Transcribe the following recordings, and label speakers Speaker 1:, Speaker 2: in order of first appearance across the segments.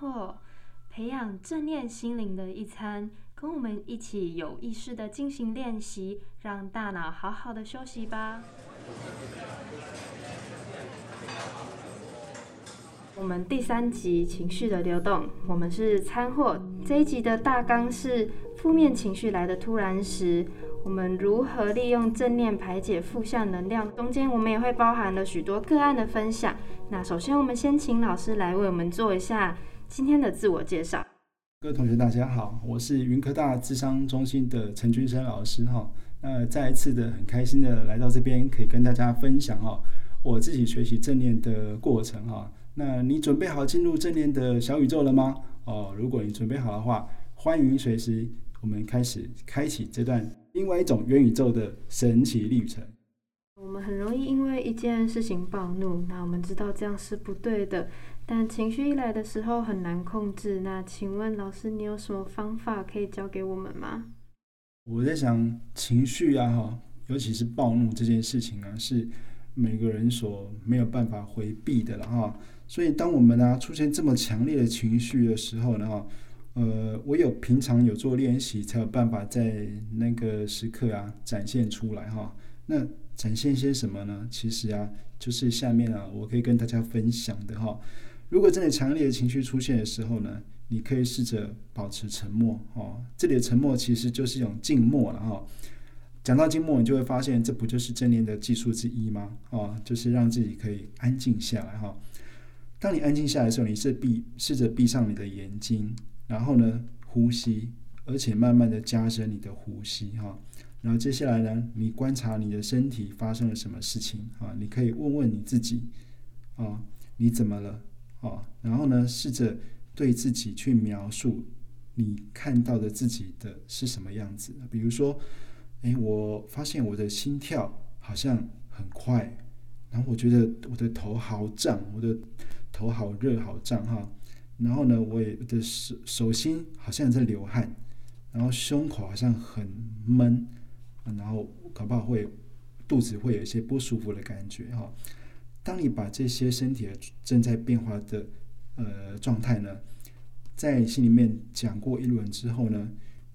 Speaker 1: 货，培养正念心灵的一餐，跟我们一起有意识的进行练习，让大脑好好的休息吧。我们第三集情绪的流动，我们是餐货。这一集的大纲是负面情绪来的突然时，我们如何利用正念排解负向能量？中间我们也会包含了许多个案的分享。那首先，我们先请老师来为我们做一下今天的自我介绍。
Speaker 2: 各位同学，大家好，我是云科大智商中心的陈君生老师哈。那再一次的很开心的来到这边，可以跟大家分享哈我自己学习正念的过程哈。那你准备好进入正念的小宇宙了吗？哦，如果你准备好的话，欢迎随时我们开始开启这段另外一种元宇宙的神奇历程。
Speaker 1: 我们很容易因为一件事情暴怒，那我们知道这样是不对的，但情绪一来的时候很难控制。那请问老师，你有什么方法可以教给我们吗？
Speaker 2: 我在想，情绪啊，哈，尤其是暴怒这件事情啊，是每个人所没有办法回避的了哈。所以，当我们呢出现这么强烈的情绪的时候呢，哈，呃，我有平常有做练习，才有办法在那个时刻啊展现出来哈。那展现些什么呢？其实啊，就是下面啊，我可以跟大家分享的哈。如果真的强烈的情绪出现的时候呢，你可以试着保持沉默哦。这里的沉默其实就是一种静默了哈。讲到静默，你就会发现，这不就是正念的技术之一吗？哦，就是让自己可以安静下来哈。当你安静下来的时候，你是闭试着闭上你的眼睛，然后呢呼吸，而且慢慢的加深你的呼吸哈。然后接下来呢，你观察你的身体发生了什么事情啊？你可以问问你自己啊，你怎么了啊？然后呢，试着对自己去描述你看到的自己的是什么样子。比如说，哎，我发现我的心跳好像很快，然后我觉得我的头好胀，我的。头好热好胀哈，然后呢，我也的手手心好像在流汗，然后胸口好像很闷，然后搞不好会肚子会有一些不舒服的感觉哈。当你把这些身体正在变化的呃状态呢，在心里面讲过一轮之后呢，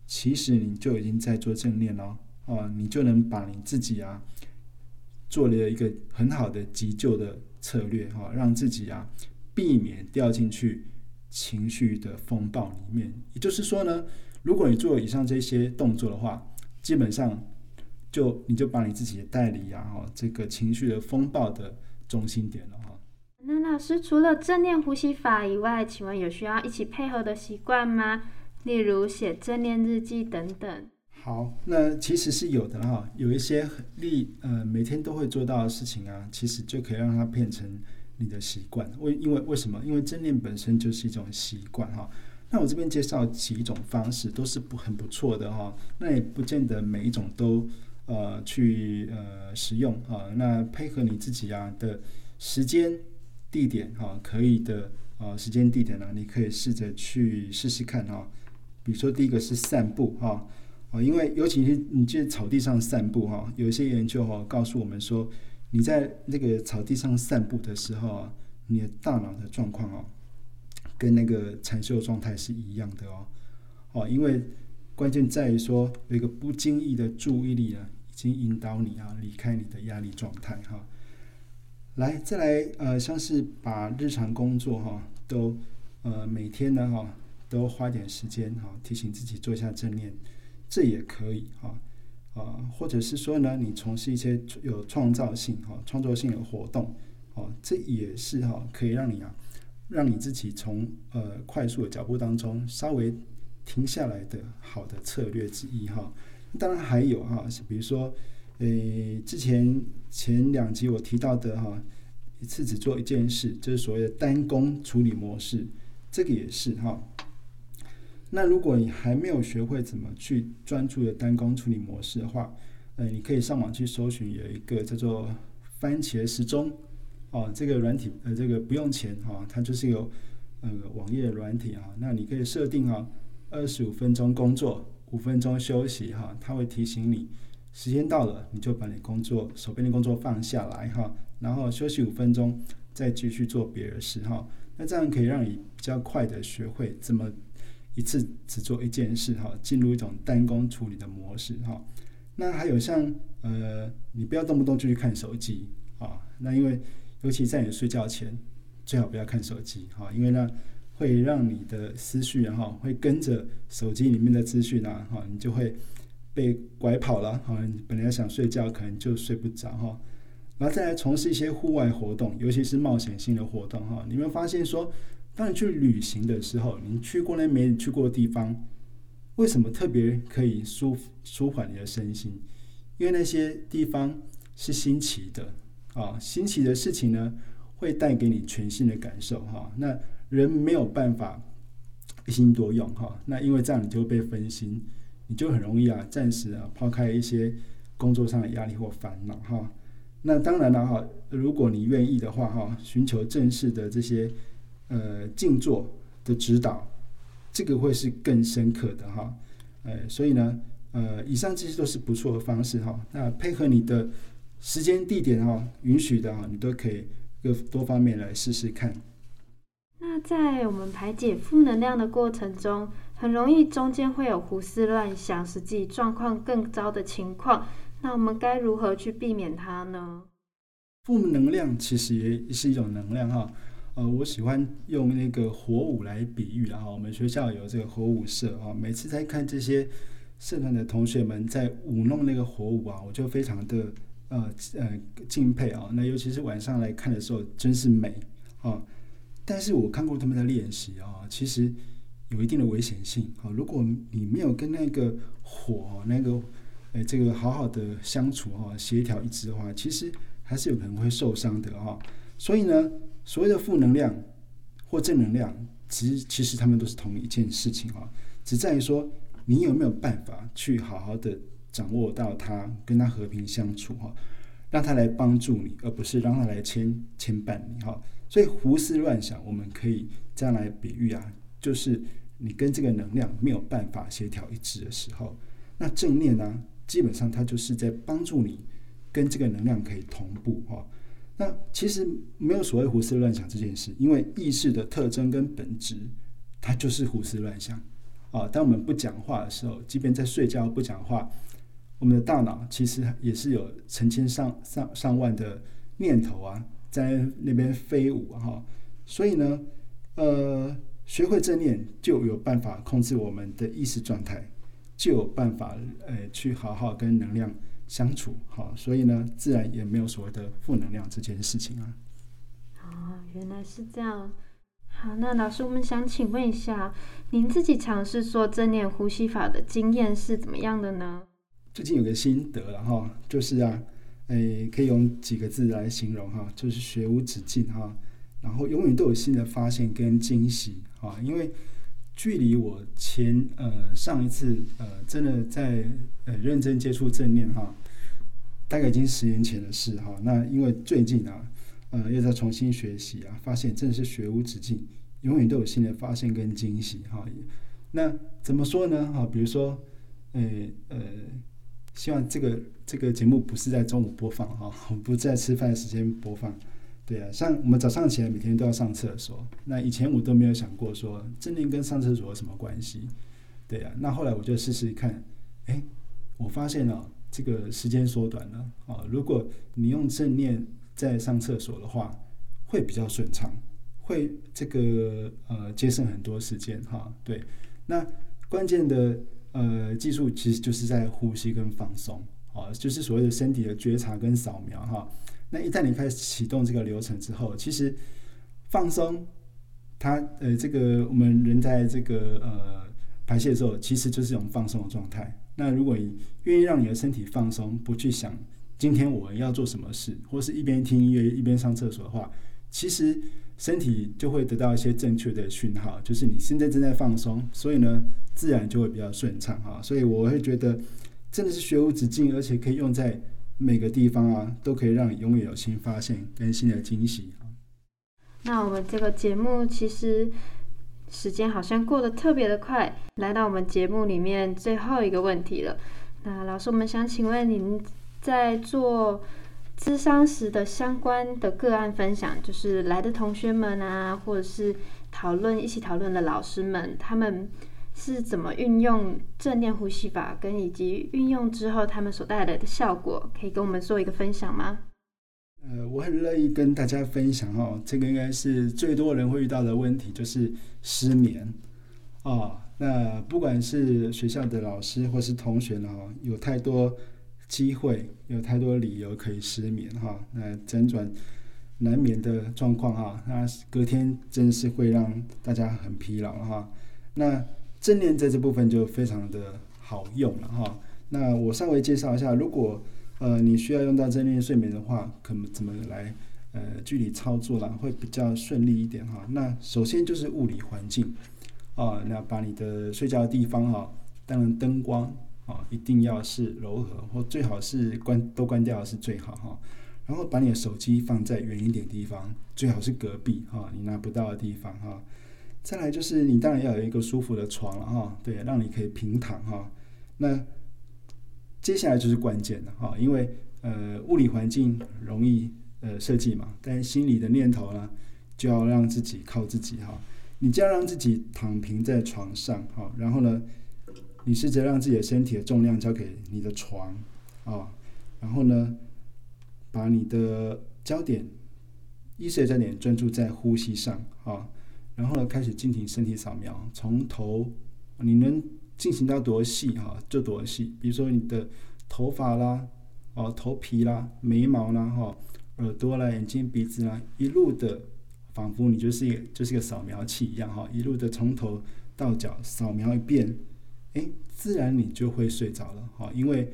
Speaker 2: 其实你就已经在做正念了啊，你就能把你自己啊做了一个很好的急救的。策略哈，让自己啊避免掉进去情绪的风暴里面。也就是说呢，如果你做以上这些动作的话，基本上就你就把你自己的代理啊哈这个情绪的风暴的中心点了哈。
Speaker 1: 那老师除了正念呼吸法以外，请问有需要一起配合的习惯吗？例如写正念日记等等。
Speaker 2: 好，那其实是有的哈，有一些力呃每天都会做到的事情啊，其实就可以让它变成你的习惯。为因为为什么？因为正念本身就是一种习惯哈。那我这边介绍几种方式，都是不很不错的哈。那也不见得每一种都呃去呃使用啊。那配合你自己啊的时间地点哈，可以的啊时间地点呢，你可以试着去试试看哈。比如说第一个是散步哈。啊，因为尤其是你在草地上散步哈，有一些研究哈告诉我们说，你在那个草地上散步的时候啊，你的大脑的状况哦，跟那个禅修状态是一样的哦。哦，因为关键在于说有一个不经意的注意力啊，已经引导你啊离开你的压力状态哈。来，再来呃，像是把日常工作哈都呃每天呢哈都花点时间哈提醒自己做一下正念。这也可以哈，啊，或者是说呢，你从事一些有创造性哈、创作性的活动，哦，这也是哈，可以让你啊，让你自己从呃快速的脚步当中稍微停下来的好的策略之一哈。当然还有哈，比如说，呃，之前前两集我提到的哈，一次只做一件事，就是所谓的单工处理模式，这个也是哈。那如果你还没有学会怎么去专注的单工处理模式的话，呃，你可以上网去搜寻有一个叫做番茄时钟哦，这个软体呃，这个不用钱哈，它就是有呃网页软体哈。那你可以设定哈，二十五分钟工作，五分钟休息哈，它会提醒你时间到了，你就把你工作手边的工作放下来哈，然后休息五分钟，再继续做别的事哈。那这样可以让你比较快的学会怎么一次只做一件事哈，进入一种单工处理的模式哈。那还有像呃，你不要动不动就去看手机啊，那因为尤其在你睡觉前，最好不要看手机哈，因为呢会让你的思绪哈会跟着手机里面的资讯啊哈，你就会被拐跑了哈。你本来想睡觉，可能就睡不着哈。然后再来从事一些户外活动，尤其是冒险性的活动哈。你会发现说，当你去旅行的时候，你去过那没去过的地方，为什么特别可以舒舒缓你的身心？因为那些地方是新奇的啊，新奇的事情呢，会带给你全新的感受哈。那人没有办法一心多用哈，那因为这样你就会被分心，你就很容易啊，暂时啊抛开一些工作上的压力或烦恼哈。那当然了哈，如果你愿意的话哈，寻求正式的这些呃静坐的指导，这个会是更深刻的哈。呃，所以呢，呃，以上这些都是不错的方式哈。那配合你的时间地点哈，允许的哈，你都可以各多方面来试试看。
Speaker 1: 那在我们排解负能量的过程中，很容易中间会有胡思乱想，使自己状况更糟的情况。那我们该如何去避免它呢？
Speaker 2: 负能量其实也是一种能量哈。呃，我喜欢用那个火舞来比喻哈。我们学校有这个火舞社啊，每次在看这些社团的同学们在舞弄那个火舞啊，我就非常的呃呃敬佩啊。那尤其是晚上来看的时候，真是美啊。但是我看过他们的练习啊，其实有一定的危险性啊。如果你没有跟那个火那个哎，这个好好的相处哈，协调一致的话，其实还是有可能会受伤的哈。所以呢，所谓的负能量或正能量，其实其实他们都是同一件事情哈，只在于说你有没有办法去好好的掌握到它，跟它和平相处哈，让它来帮助你，而不是让它来牵牵绊你哈。所以胡思乱想，我们可以这样来比喻啊，就是你跟这个能量没有办法协调一致的时候，那正念呢？基本上，它就是在帮助你跟这个能量可以同步哈。那其实没有所谓胡思乱想这件事，因为意识的特征跟本质，它就是胡思乱想啊。当我们不讲话的时候，即便在睡觉不讲话，我们的大脑其实也是有成千上上上万的念头啊，在那边飞舞哈。所以呢，呃，学会正念就有办法控制我们的意识状态。就有办法，呃，去好好跟能量相处，好，所以呢，自然也没有所谓的负能量这件事情啊。
Speaker 1: 哦，原来是这样。好，那老师，我们想请问一下，您自己尝试做正念呼吸法的经验是怎么样的呢？
Speaker 2: 最近有个心得了哈，就是啊，诶，可以用几个字来形容哈，就是学无止境哈，然后永远都有新的发现跟惊喜啊，因为。距离我前呃上一次呃真的在呃认真接触正念哈，大概已经十年前的事哈。那因为最近啊，呃又在重新学习啊，发现真的是学无止境，永远都有新的发现跟惊喜哈。那怎么说呢？哈，比如说，呃呃，希望这个这个节目不是在中午播放哈，不在吃饭时间播放。对啊，像我们早上起来每天都要上厕所，那以前我都没有想过说正念跟上厕所有什么关系。对啊，那后来我就试试看，哎，我发现了这个时间缩短了啊。如果你用正念在上厕所的话，会比较顺畅，会这个呃节省很多时间哈。对，那关键的呃技术其实就是在呼吸跟放松哦，就是所谓的身体的觉察跟扫描哈。那一旦你开始启动这个流程之后，其实放松，它呃，这个我们人在这个呃排泄的时候，其实就是一种放松的状态。那如果你愿意让你的身体放松，不去想今天我要做什么事，或是一边听音乐一边上厕所的话，其实身体就会得到一些正确的讯号，就是你现在正在放松，所以呢，自然就会比较顺畅哈。所以我会觉得真的是学无止境，而且可以用在。每个地方啊，都可以让你永远有新发现跟新的惊喜
Speaker 1: 那我们这个节目其实时间好像过得特别的快，来到我们节目里面最后一个问题了。那老师，我们想请问您在做咨商时的相关的个案分享，就是来的同学们啊，或者是讨论一起讨论的老师们，他们是怎么运用正念呼吸法，跟以及运用之后他们所带来的效果，可以跟我们做一个分享吗？
Speaker 2: 呃，我很乐意跟大家分享哦，这个应该是最多人会遇到的问题，就是失眠啊。那不管是学校的老师或是同学呢，有太多。机会有太多理由可以失眠哈，那辗转难眠的状况哈，那隔天真是会让大家很疲劳哈。那正念在这部分就非常的好用了哈。那我稍微介绍一下，如果呃你需要用到正念睡眠的话，可怎么来呃具体操作啦，会比较顺利一点哈。那首先就是物理环境啊，那把你的睡觉的地方哈，当然灯光。啊，一定要是柔和，或最好是关都关掉是最好哈。然后把你的手机放在远一点地方，最好是隔壁哈，你拿不到的地方哈。再来就是你当然要有一个舒服的床了哈，对，让你可以平躺哈。那接下来就是关键的哈，因为呃物理环境容易呃设计嘛，但是心理的念头呢，就要让自己靠自己哈。你就要让自己躺平在床上哈，然后呢。你试着让自己的身体的重量交给你的床，啊，然后呢，把你的焦点、意识的焦点专注在呼吸上，啊，然后呢，开始进行身体扫描，从头，你能进行到多细哈，就多细。比如说你的头发啦，哦，头皮啦，眉毛啦，哈，耳朵啦，眼睛、鼻子啦，一路的，仿佛你就是一个就是一个扫描器一样，哈，一路的从头到脚扫描一遍。哎，自然你就会睡着了哈，因为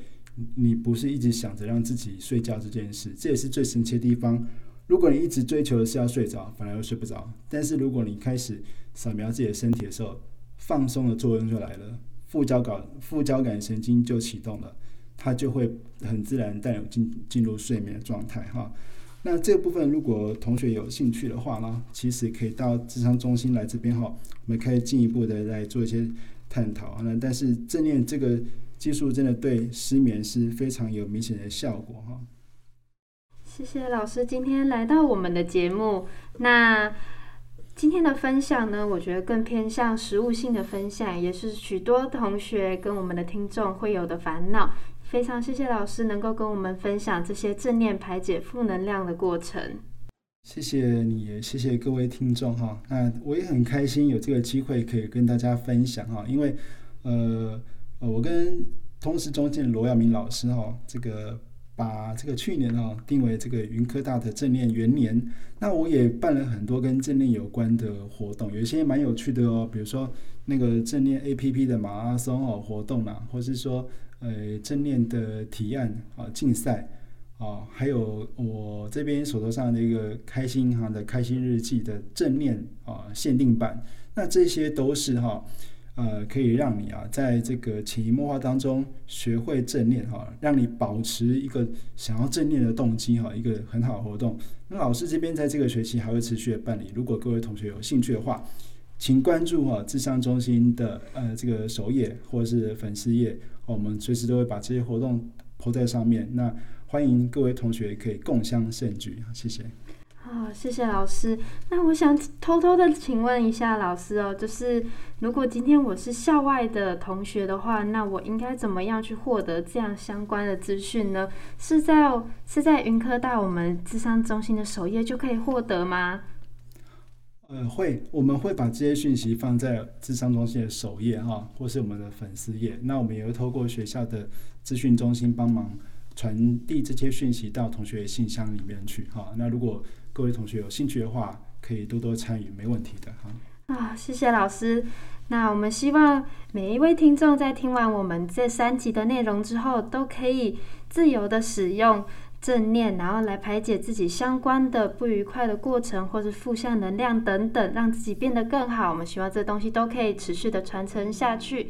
Speaker 2: 你不是一直想着让自己睡觉这件事，这也是最神奇的地方。如果你一直追求的是要睡着，反而会睡不着。但是如果你开始扫描自己的身体的时候，放松的作用就来了，副交感副交感神经就启动了，它就会很自然带有进进入睡眠的状态哈。那这部分如果同学有兴趣的话呢，其实可以到智商中心来这边哈，我们可以进一步的来做一些。探讨那但是正念这个技术真的对失眠是非常有明显的效果哈。
Speaker 1: 谢谢老师今天来到我们的节目。那今天的分享呢，我觉得更偏向实物性的分享，也是许多同学跟我们的听众会有的烦恼。非常谢谢老师能够跟我们分享这些正念排解负能量的过程。
Speaker 2: 谢谢你，谢谢各位听众哈。那我也很开心有这个机会可以跟大家分享哈，因为呃呃，我跟通识中心罗耀明老师哈，这个把这个去年哈定为这个云科大的正念元年。那我也办了很多跟正念有关的活动，有一些蛮有趣的哦，比如说那个正念 A P P 的马拉松哦活动啦，或是说呃正念的提案啊竞赛。哦，还有我这边手头上的一个开心银行的开心日记的正念啊限定版，那这些都是哈呃可以让你啊在这个潜移默化当中学会正念哈，让你保持一个想要正念的动机哈，一个很好的活动。那老师这边在这个学期还会持续的办理，如果各位同学有兴趣的话，请关注哈智商中心的呃这个首页或者是粉丝页，我们随时都会把这些活动铺在上面。那欢迎各位同学可以共襄盛举，谢谢。
Speaker 1: 好，谢谢老师。那我想偷偷的请问一下老师哦，就是如果今天我是校外的同学的话，那我应该怎么样去获得这样相关的资讯呢？是在是在云科大我们智商中心的首页就可以获得吗？
Speaker 2: 呃，会，我们会把这些讯息放在智商中心的首页哈，或是我们的粉丝页。那我们也会透过学校的资讯中心帮忙。传递这些讯息到同学信箱里面去，哈。那如果各位同学有兴趣的话，可以多多参与，没问题的，哈。
Speaker 1: 啊，谢谢老师。那我们希望每一位听众在听完我们这三集的内容之后，都可以自由的使用正念，然后来排解自己相关的不愉快的过程，或是负向能量等等，让自己变得更好。我们希望这东西都可以持续的传承下去。